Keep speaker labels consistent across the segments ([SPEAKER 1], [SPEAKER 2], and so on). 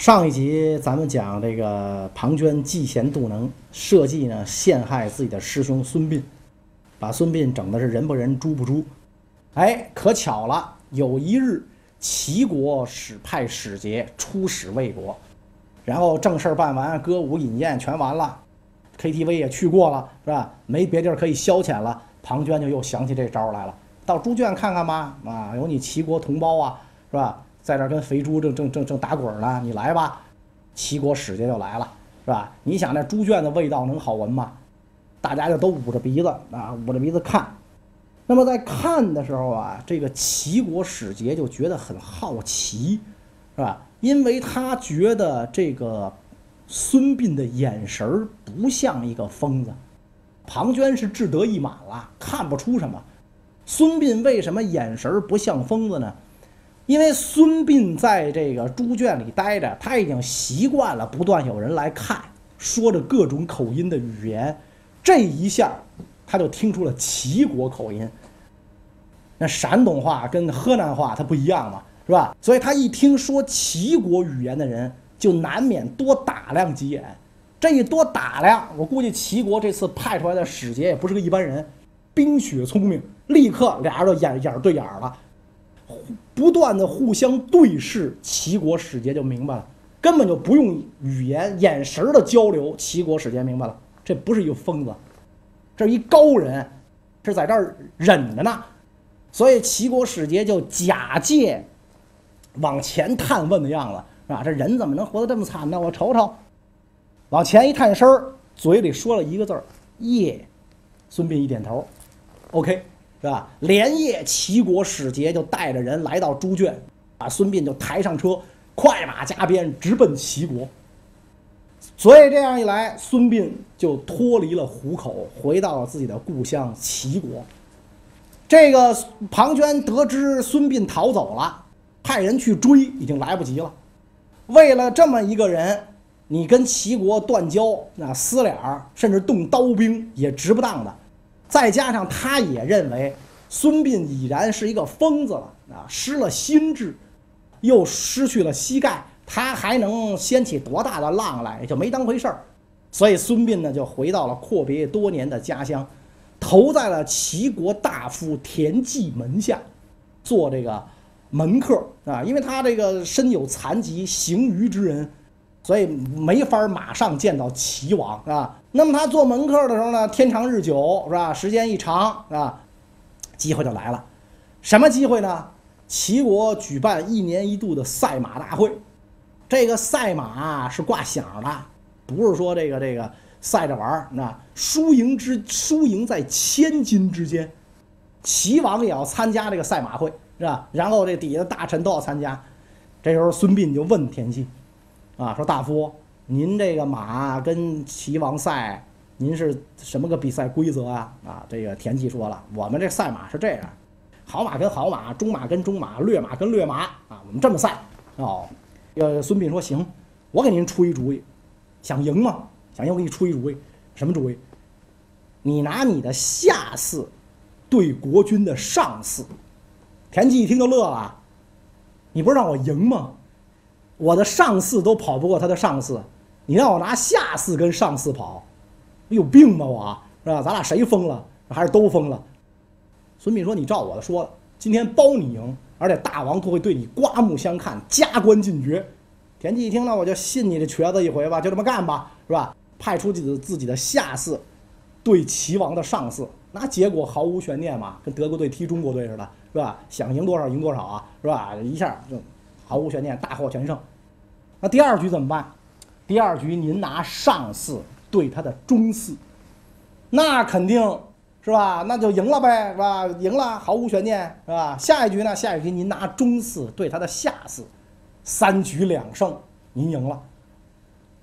[SPEAKER 1] 上一集咱们讲这个庞涓嫉贤妒能，设计呢陷害自己的师兄孙膑，把孙膑整的是人不人猪不猪。哎，可巧了，有一日齐国使派使节出使魏国，然后正事儿办完，歌舞饮宴全完了，KTV 也去过了，是吧？没别地儿可以消遣了，庞涓就又想起这招来了，到猪圈看看吧，啊，有你齐国同胞啊，是吧？在这跟肥猪正正正正打滚呢，你来吧，齐国使节就来了，是吧？你想那猪圈的味道能好闻吗？大家就都捂着鼻子啊，捂着鼻子看。那么在看的时候啊，这个齐国使节就觉得很好奇，是吧？因为他觉得这个孙膑的眼神不像一个疯子，庞涓是志得意满了，看不出什么。孙膑为什么眼神不像疯子呢？因为孙膑在这个猪圈里待着，他已经习惯了不断有人来看，说着各种口音的语言，这一下他就听出了齐国口音。那山东话跟河南话它不一样嘛，是吧？所以他一听说齐国语言的人，就难免多打量几眼。这一多打量，我估计齐国这次派出来的使节也不是个一般人，冰雪聪明，立刻俩人就眼眼对眼了。不断的互相对视，齐国使节就明白了，根本就不用语言，眼神的交流，齐国使节明白了，这不是一个疯子，这是一高人，是在这儿忍着呢。所以齐国使节就假借往前探问的样子，是吧？这人怎么能活得这么惨呢？我瞅瞅，往前一探身儿，嘴里说了一个字儿：“耶。”孙膑一点头，OK。是吧？连夜，齐国使节就带着人来到猪圈，把孙膑就抬上车，快马加鞭直奔齐国。所以这样一来，孙膑就脱离了虎口，回到了自己的故乡齐国。这个庞涓得知孙膑逃走了，派人去追，已经来不及了。为了这么一个人，你跟齐国断交、那撕脸儿，甚至动刀兵也值不当的。再加上他也认为孙膑已然是一个疯子了啊，失了心智，又失去了膝盖，他还能掀起多大的浪来，就没当回事儿。所以孙膑呢，就回到了阔别多年的家乡，投在了齐国大夫田忌门下，做这个门客啊。因为他这个身有残疾，行于之人。所以没法马上见到齐王啊。那么他做门客的时候呢，天长日久是吧？时间一长啊，机会就来了。什么机会呢？齐国举办一年一度的赛马大会。这个赛马是挂响的，不是说这个这个赛着玩儿。那输赢之输赢在千金之间。齐王也要参加这个赛马会是吧？然后这底下的大臣都要参加。这时候孙膑就问田忌。啊，说大夫，您这个马跟齐王赛，您是什么个比赛规则啊？啊，这个田忌说了，我们这赛马是这样，好马跟好马，中马跟中马，劣马跟劣马啊，我们这么赛。哦，呃，孙膑说行，我给您出一主意，想赢吗？想赢，我给你出一主意，什么主意？你拿你的下司对国君的上司。田忌一听就乐了，你不是让我赢吗？我的上司都跑不过他的上司，你让我拿下四跟上四跑，有病吧我是吧？咱俩谁疯了？还是都疯了？孙膑说：“你照我的说，今天包你赢，而且大王都会对你刮目相看，加官进爵。”田忌一听，那我就信你这瘸子一回吧，就这么干吧，是吧？派出自己的自己的下四对齐王的上司，那结果毫无悬念嘛，跟德国队踢中国队似的，是吧？想赢多少赢多少啊，是吧？一下就毫无悬念，大获全胜。那第二局怎么办？第二局您拿上四对他的中四，那肯定是吧？那就赢了呗，是吧？赢了，毫无悬念，是吧？下一局呢？下一局您拿中四对他的下四，三局两胜，您赢了。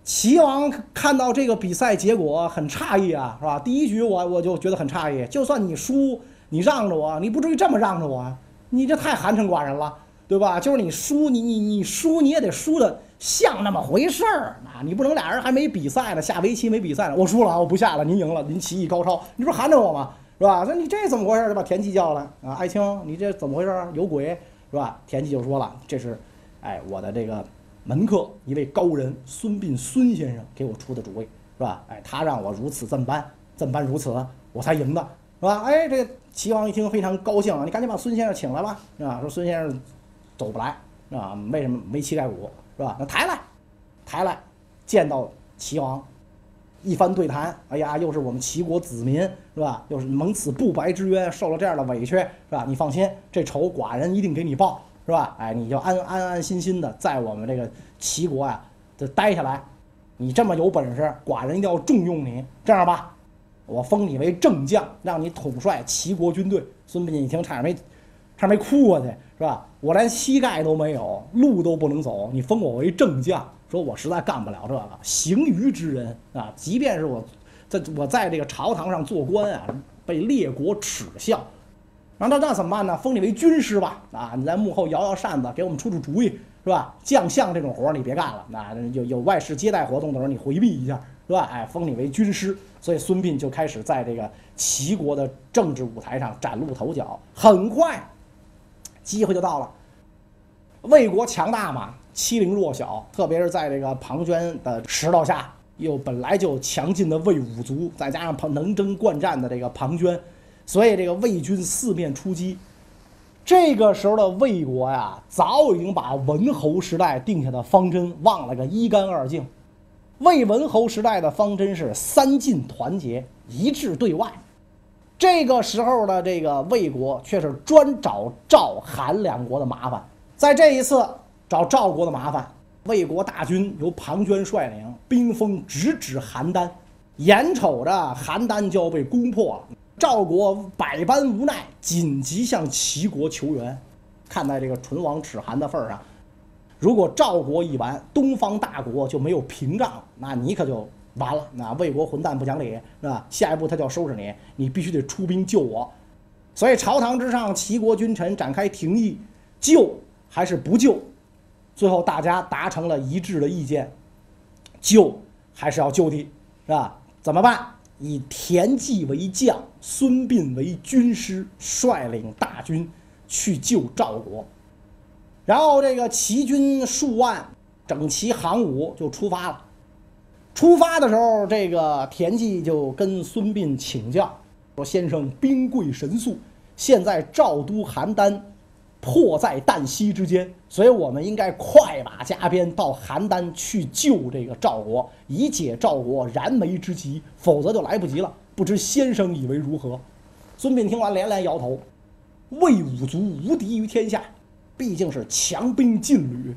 [SPEAKER 1] 齐王看到这个比赛结果很诧异啊，是吧？第一局我我就觉得很诧异，就算你输，你让着我，你不至于这么让着我，你这太寒碜寡人了，对吧？就是你输，你你你输，你也得输的。像那么回事儿啊！你不能俩人还没比赛呢，下围棋没比赛呢，我输了，我不下了，您赢了，您棋艺高超，你不是含着我吗？是吧？那你这怎么回事？就把田忌叫来啊！爱卿，你这怎么回事？有鬼是吧？田忌就说了，这是，哎，我的这个门客一位高人孙膑孙先生给我出的主意，是吧？哎，他让我如此这么办，这么办如此，我才赢的，是吧？哎，这齐王一听非常高兴啊，你赶紧把孙先生请来吧，啊，说孙先生走不来，啊，为什么没膝盖骨，是吧？那抬来，抬来，见到齐王，一番对谈，哎呀，又是我们齐国子民，是吧？又是蒙此不白之冤，受了这样的委屈，是吧？你放心，这仇寡人一定给你报。是吧？哎，你就安安安心心的在我们这个齐国呀，就待下来。你这么有本事，寡人一定要重用你。这样吧，我封你为正将，让你统帅齐国军队。孙膑一听，差点没，差点没哭过去，是吧？我连膝盖都没有，路都不能走，你封我为正将，说我实在干不了这个。行于之人啊，即便是我在我在这个朝堂上做官啊，被列国耻笑。那那那怎么办呢？封你为军师吧，啊，你在幕后摇摇扇子，给我们出出主意，是吧？将相这种活你别干了，那有有外事接待活动的时候你回避一下，是吧？哎，封你为军师，所以孙膑就开始在这个齐国的政治舞台上崭露头角。很快，机会就到了。魏国强大嘛，欺凌弱小，特别是在这个庞涓的指导下，又本来就强劲的魏武卒，再加上庞能征惯战的这个庞涓。所以这个魏军四面出击，这个时候的魏国呀，早已经把文侯时代定下的方针忘了个一干二净。魏文侯时代的方针是三晋团结一致对外，这个时候的这个魏国却是专找赵、韩两国的麻烦。在这一次找赵国的麻烦，魏国大军由庞涓率领，兵锋直指邯郸，眼瞅着邯郸就要被攻破了。赵国百般无奈，紧急向齐国求援。看在这个唇亡齿寒的份上，如果赵国一完，东方大国就没有屏障，那你可就完了。那魏国混蛋不讲理，是吧？下一步他就要收拾你，你必须得出兵救我。所以朝堂之上，齐国君臣展开廷议，救还是不救？最后大家达成了一致的意见，救还是要救的，是吧？怎么办？以田忌为将，孙膑为军师，率领大军去救赵国。然后这个齐军数万，整齐行伍就出发了。出发的时候，这个田忌就跟孙膑请教说：“先生兵贵神速，现在赵都邯郸。”迫在旦夕之间，所以我们应该快马加鞭到邯郸去救这个赵国，以解赵国燃眉之急，否则就来不及了。不知先生以为如何？孙膑听完连连摇头。魏武卒无敌于天下，毕竟是强兵劲旅，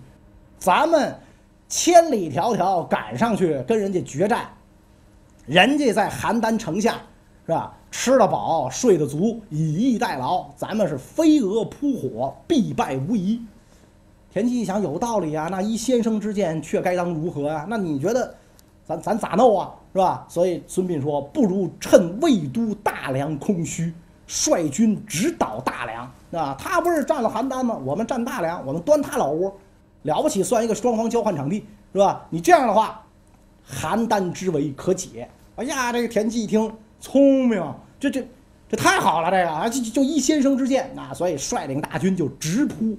[SPEAKER 1] 咱们千里迢迢赶上去跟人家决战，人家在邯郸城下，是吧？吃得饱，睡得足，以逸待劳，咱们是飞蛾扑火，必败无疑。田忌一想，有道理啊，那依先生之见，却该当如何啊？那你觉得，咱咱咋弄啊？是吧？所以孙膑说，不如趁魏都大梁空虚，率军直捣大梁，啊，他不是占了邯郸吗？我们占大梁，我们端他老窝，了不起，算一个双方交换场地，是吧？你这样的话，邯郸之围可解。哎呀，这个田忌一听。聪明，这这这太好了，这个啊，就就依先生之见啊，所以率领大军就直扑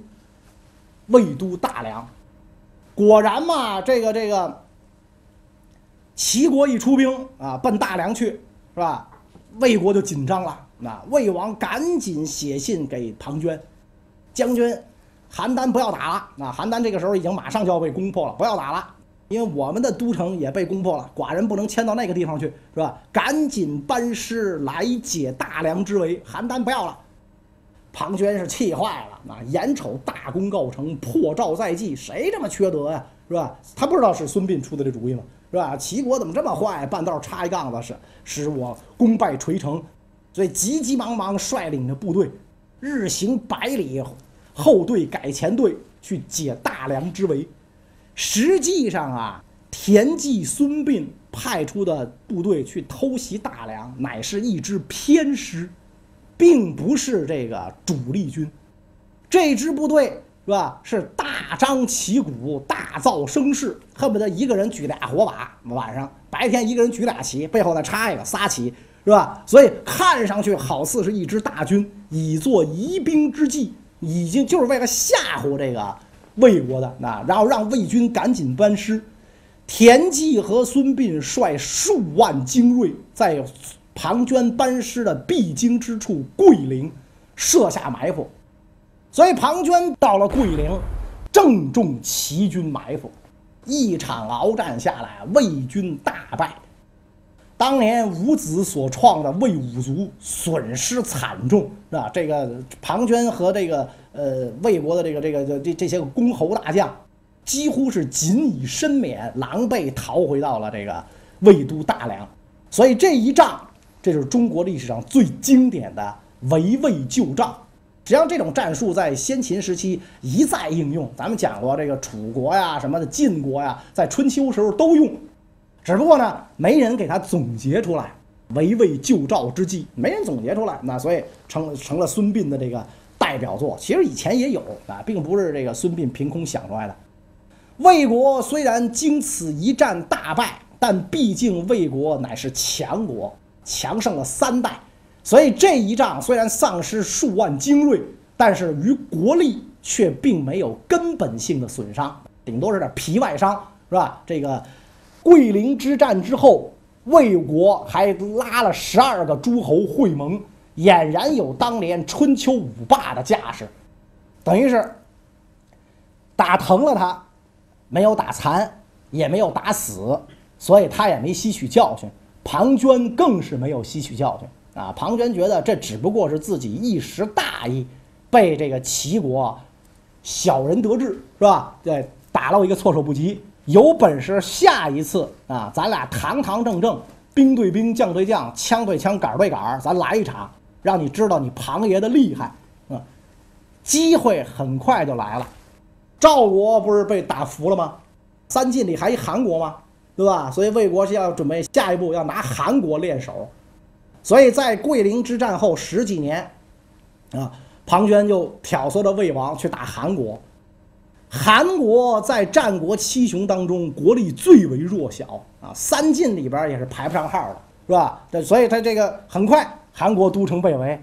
[SPEAKER 1] 魏都大梁。果然嘛，这个这个齐国一出兵啊，奔大梁去，是吧？魏国就紧张了。那魏王赶紧写信给庞涓将军，邯郸不要打了。那邯郸这个时候已经马上就要被攻破了，不要打了。因为我们的都城也被攻破了，寡人不能迁到那个地方去，是吧？赶紧班师来解大梁之围，邯郸不要了。庞涓是气坏了，那眼瞅大功告成，破赵在即，谁这么缺德呀，是吧？他不知道是孙膑出的这主意吗？是吧？齐国怎么这么坏，半道插一杠子，使使我功败垂成，所以急急忙忙率领着部队，日行百里，后队改前队，去解大梁之围。实际上啊，田忌、孙膑派出的部队去偷袭大梁，乃是一支偏师，并不是这个主力军。这支部队是吧？是大张旗鼓、大造声势，恨不得一个人举俩火把，晚上白天一个人举俩旗，背后再插一个仨旗，是吧？所以看上去好似是一支大军，以作疑兵之计，已经就是为了吓唬这个魏国的，那然后让魏军赶紧班师。田忌和孙膑率数万精锐，在庞涓班师的必经之处桂陵设下埋伏，所以庞涓到了桂陵，正中齐军埋伏，一场鏖战下来，魏军大败。当年伍子所创的魏武卒损失惨重，是吧，这个庞涓和这个呃魏国的这个这个这这些个公侯大将。几乎是仅以身免，狼狈逃回到了这个魏都大梁，所以这一仗，这就是中国历史上最经典的围魏救赵。实际上，这种战术在先秦时期一再应用。咱们讲过，这个楚国呀、什么的晋国呀，在春秋时候都用，只不过呢，没人给他总结出来围魏救赵之计，没人总结出来，那所以成成了孙膑的这个代表作。其实以前也有啊，并不是这个孙膑凭空想出来的。魏国虽然经此一战大败，但毕竟魏国乃是强国，强盛了三代，所以这一仗虽然丧失数万精锐，但是于国力却并没有根本性的损伤，顶多是点皮外伤，是吧？这个桂林之战之后，魏国还拉了十二个诸侯会盟，俨然有当年春秋五霸的架势，等于是打疼了他。没有打残，也没有打死，所以他也没吸取教训。庞涓更是没有吸取教训啊！庞涓觉得这只不过是自己一时大意，被这个齐国小人得志，是吧？对，打了我一个措手不及。有本事下一次啊，咱俩堂堂正正，兵对兵，将对将，枪对枪，杆对杆，咱来一场，让你知道你庞爷的厉害啊！机会很快就来了。赵国不是被打服了吗？三晋里还一韩国吗？对吧？所以魏国是要准备下一步要拿韩国练手，所以在桂林之战后十几年，啊，庞涓就挑唆着魏王去打韩国。韩国在战国七雄当中国力最为弱小啊，三晋里边也是排不上号的，是吧？所以他这个很快韩国都城被围，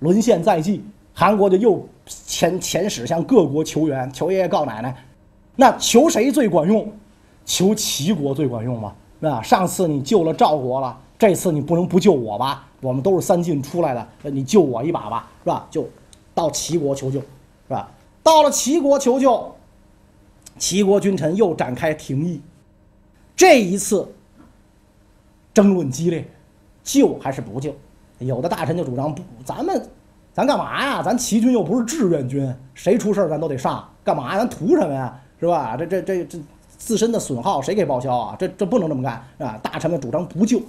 [SPEAKER 1] 沦陷在即。韩国就又遣遣使向各国求援，求爷爷告奶奶。那求谁最管用？求齐国最管用吗？那上次你救了赵国了，这次你不能不救我吧？我们都是三晋出来的，你救我一把吧，是吧？就到齐国求救，是吧？到了齐国求救，齐国君臣又展开廷议。这一次争论激烈，救还是不救？有的大臣就主张不，咱们。咱干嘛呀？咱齐军又不是志愿军，谁出事咱都得上，干嘛呀？咱图什么呀？是吧？这这这这自身的损耗谁给报销啊？这这不能这么干，啊？大臣们主张不救，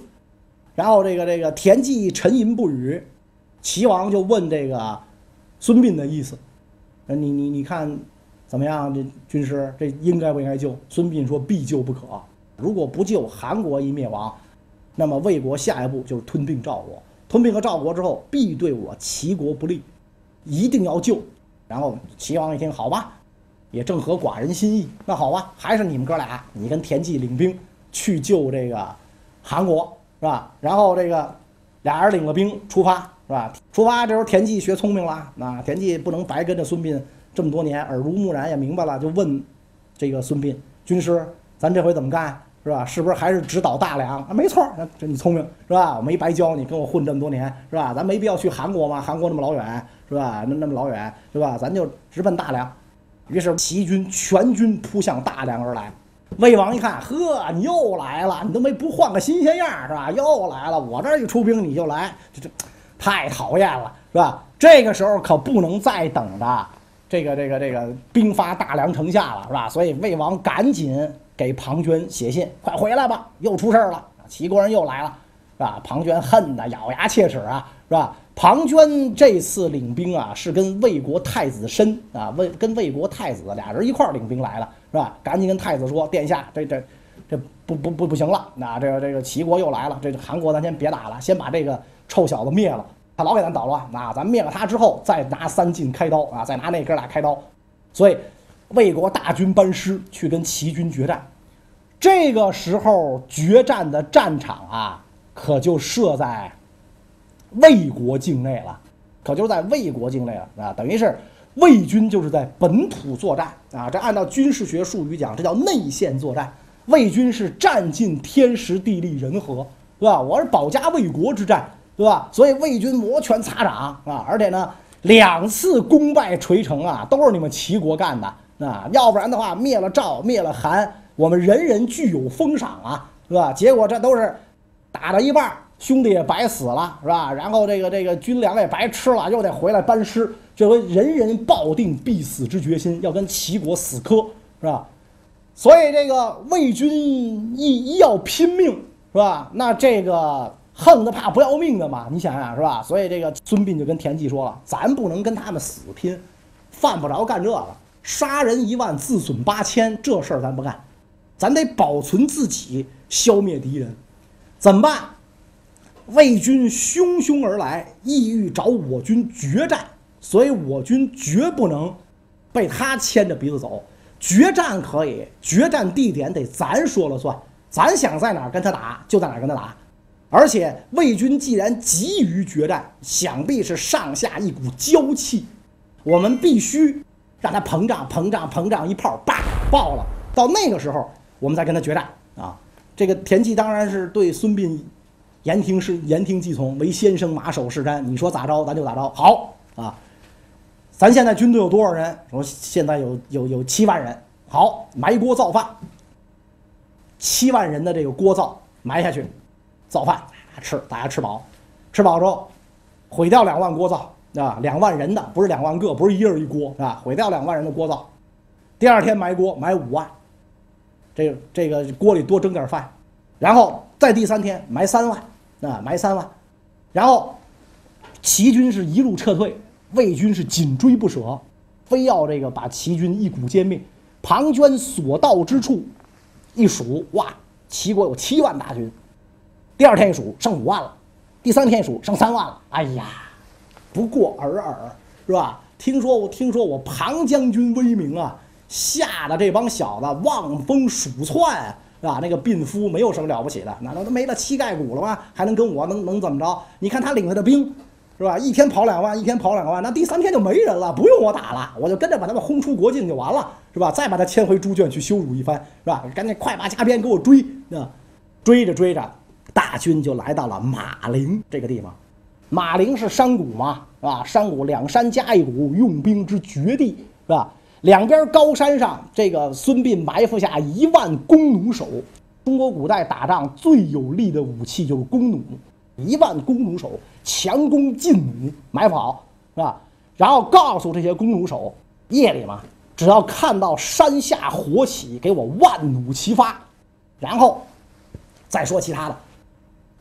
[SPEAKER 1] 然后这个这个田忌沉吟不语，齐王就问这个孙膑的意思，你你你看怎么样？这军师这应该不应该救？孙膑说必救不可，如果不救，韩国一灭亡，那么魏国下一步就是吞并赵国。吞并了赵国之后，必对我齐国不利，一定要救。然后齐王一听，好吧，也正合寡人心意。那好吧，还是你们哥俩，你跟田忌领兵去救这个韩国，是吧？然后这个俩人领了兵出发，是吧？出发这时候田忌学聪明了，那田忌不能白跟着孙膑这么多年，耳濡目染也明白了，就问这个孙膑军师：“咱这回怎么干？”是吧？是不是还是直捣大梁啊？没错，那这你聪明是吧？我没白教你，跟我混这么多年是吧？咱没必要去韩国嘛，韩国那么老远是吧？那那么老远是吧？咱就直奔大梁。于是齐军全军扑向大梁而来。魏王一看，呵，你又来了，你都没不换个新鲜样是吧？又来了，我这一出兵你就来，这这太讨厌了是吧？这个时候可不能再等的这个这个这个兵发大梁城下了是吧？所以魏王赶紧。给庞涓写信，快回来吧，又出事儿了，齐国人又来了，是吧？庞涓恨得咬牙切齿啊，是吧？庞涓这次领兵啊，是跟魏国太子申啊，魏跟魏国太子俩人一块领兵来了，是吧？赶紧跟太子说，殿下，这这这不不不不行了，那这个这个齐国又来了，这韩国咱先别打了，先把这个臭小子灭了，他老给咱捣乱，那咱灭了他之后，再拿三晋开刀啊，再拿那哥俩开刀，所以。魏国大军班师去跟齐军决战，这个时候决战的战场啊，可就设在魏国境内了，可就在魏国境内了啊，等于是魏军就是在本土作战啊，这按照军事学术语讲，这叫内线作战。魏军是占尽天时地利人和，对吧？我是保家卫国之战，对吧？所以魏军摩拳擦掌啊，而且呢，两次功败垂成啊，都是你们齐国干的啊，要不然的话，灭了赵，灭了韩，我们人人具有封赏啊，是吧？结果这都是打到一半，兄弟也白死了，是吧？然后这个这个军粮也白吃了，又得回来班师，这回人人抱定必死之决心，要跟齐国死磕，是吧？所以这个魏军一一要拼命，是吧？那这个横的怕不要命的嘛，你想想是吧？所以这个孙膑就跟田忌说了，咱不能跟他们死拼，犯不着干这个，杀人一万，自损八千，这事儿咱不干，咱得保存自己，消灭敌人，怎么办？魏军汹汹而来，意欲找我军决战，所以我军绝不能被他牵着鼻子走。决战可以，决战地点得咱说了算，咱想在哪儿跟他打就在哪儿跟他打。而且魏军既然急于决战，想必是上下一股娇气，我们必须让他膨胀、膨胀、膨胀，一炮叭爆了。到那个时候，我们再跟他决战啊！这个田忌当然是对孙膑言听是言听计从，唯先生马首是瞻，你说咋着咱就咋着。好啊。咱现在军队有多少人？说现在有有有七万人。好，埋锅造饭。七万人的这个锅灶埋下去，造饭吃，大家吃饱，吃饱之后毁掉两万锅灶啊，两万人的不是两万个，不是一人一锅啊，毁掉两万人的锅灶。第二天埋锅埋五万，这个这个锅里多蒸点饭，然后再第三天埋三万啊，埋三万，然后齐军是一路撤退。魏军是紧追不舍，非要这个把齐军一股歼灭。庞涓所到之处，一数，哇，齐国有七万大军。第二天一数，剩五万了；第三天一数，剩三万了。哎呀，不过尔尔，是吧？听说我听说我庞将军威名啊，吓得这帮小子望风鼠窜，是吧？那个病夫没有什么了不起的，难道他没了膝盖骨了吗？还能跟我能能怎么着？你看他领来的兵。是吧？一天跑两万，一天跑两万，那第三天就没人了，不用我打了，我就跟着把他们轰出国境就完了，是吧？再把他牵回猪圈去羞辱一番，是吧？赶紧快马加鞭给我追啊！追着追着，大军就来到了马陵这个地方。马陵是山谷嘛，是吧？山谷两山夹一谷，用兵之绝地，是吧？两边高山上，这个孙膑埋伏下一万弓弩手。中国古代打仗最有力的武器就是弓弩。一万弓弩手强弓劲弩埋伏好是吧？然后告诉这些弓弩手，夜里嘛，只要看到山下火起，给我万弩齐发。然后再说其他的，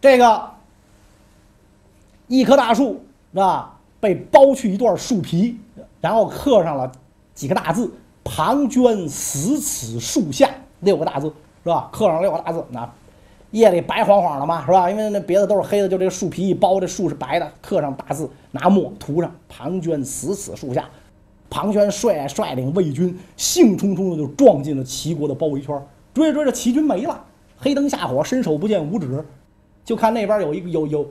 [SPEAKER 1] 这个一棵大树是吧？被剥去一段树皮，然后刻上了几个大字：“庞涓死此树下”，六个大字是吧？刻上六个大字那。夜里白晃晃的嘛，是吧？因为那别的都是黑的，就这个树皮一包，这树是白的，刻上大字，拿墨涂上。庞涓死此树下。庞涓率率领魏军兴冲冲的就撞进了齐国的包围圈，追着追着，齐军没了，黑灯瞎火，伸手不见五指，就看那边有一个有有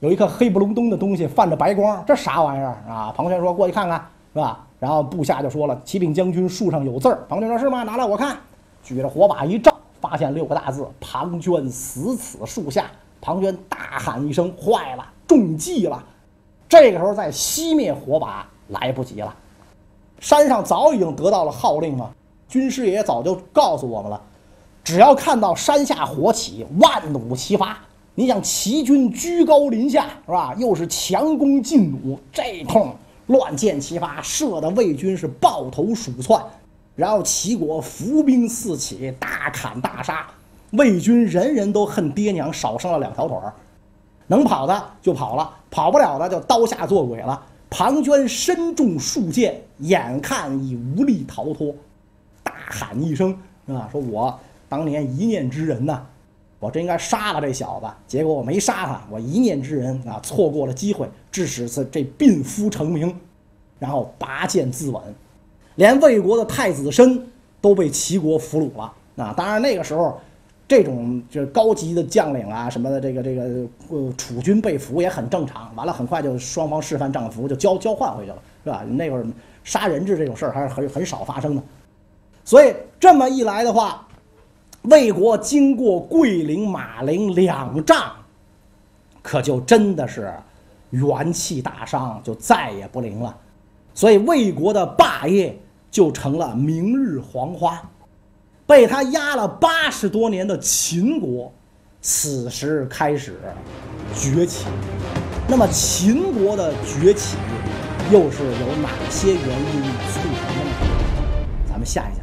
[SPEAKER 1] 有一颗黑不隆咚的东西泛着白光，这啥玩意儿啊？庞涓说：“过去看看，是吧？”然后部下就说了：“启禀将军，树上有字。”庞涓说：“是吗？拿来我看。”举着火把一照。发现六个大字：“庞涓死此树下。”庞涓大喊一声：“坏了，中计了！”这个时候再熄灭火把来不及了。山上早已经得到了号令了，军师爷早就告诉我们了：只要看到山下火起，万弩齐发。你想齐军居高临下是吧？又是强弓劲弩，这通乱箭齐发，射的魏军是抱头鼠窜。然后齐国伏兵四起，大砍大杀，魏军人人都恨爹娘少生了两条腿儿，能跑的就跑了，跑不了的就刀下做鬼了。庞涓身中数箭，眼看已无力逃脱，大喊一声：“啊，说我当年一念之仁呐，我真应该杀了这小子，结果我没杀他，我一念之仁啊，错过了机会，致使这这病夫成名，然后拔剑自刎。”连魏国的太子申都被齐国俘虏了。那当然，那个时候，这种就是高级的将领啊什么的，这个这个呃，楚军被俘也很正常。完了，很快就双方释放战俘，就交交换回去了，是吧？那会儿杀人质这种事儿还是很很少发生的，所以这么一来的话，魏国经过桂陵、马陵两仗，可就真的是元气大伤，就再也不灵了。所以魏国的霸业就成了明日黄花，被他压了八十多年的秦国，此时开始崛起。那么秦国的崛起，又是有哪些原因促成的呢？咱们下一。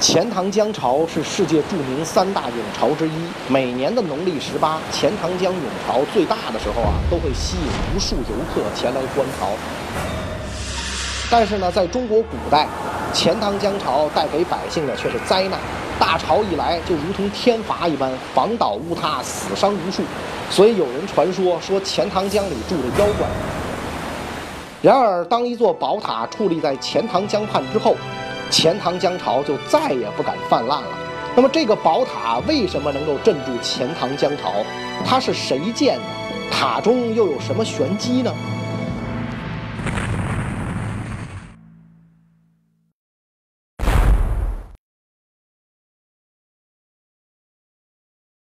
[SPEAKER 2] 钱塘江潮是世界著名三大涌潮之一，每年的农历十八，钱塘江涌潮最大的时候啊，都会吸引无数游客前来观潮。但是呢，在中国古代，钱塘江潮带给百姓的却是灾难，大潮一来就如同天罚一般，房倒屋塌，死伤无数。所以有人传说说钱塘江里住着妖怪。然而，当一座宝塔矗立在钱塘江畔之后，钱塘江潮就再也不敢泛滥了。那么，这个宝塔为什么能够镇住钱塘江潮？它是谁建的？塔中又有什么玄机呢？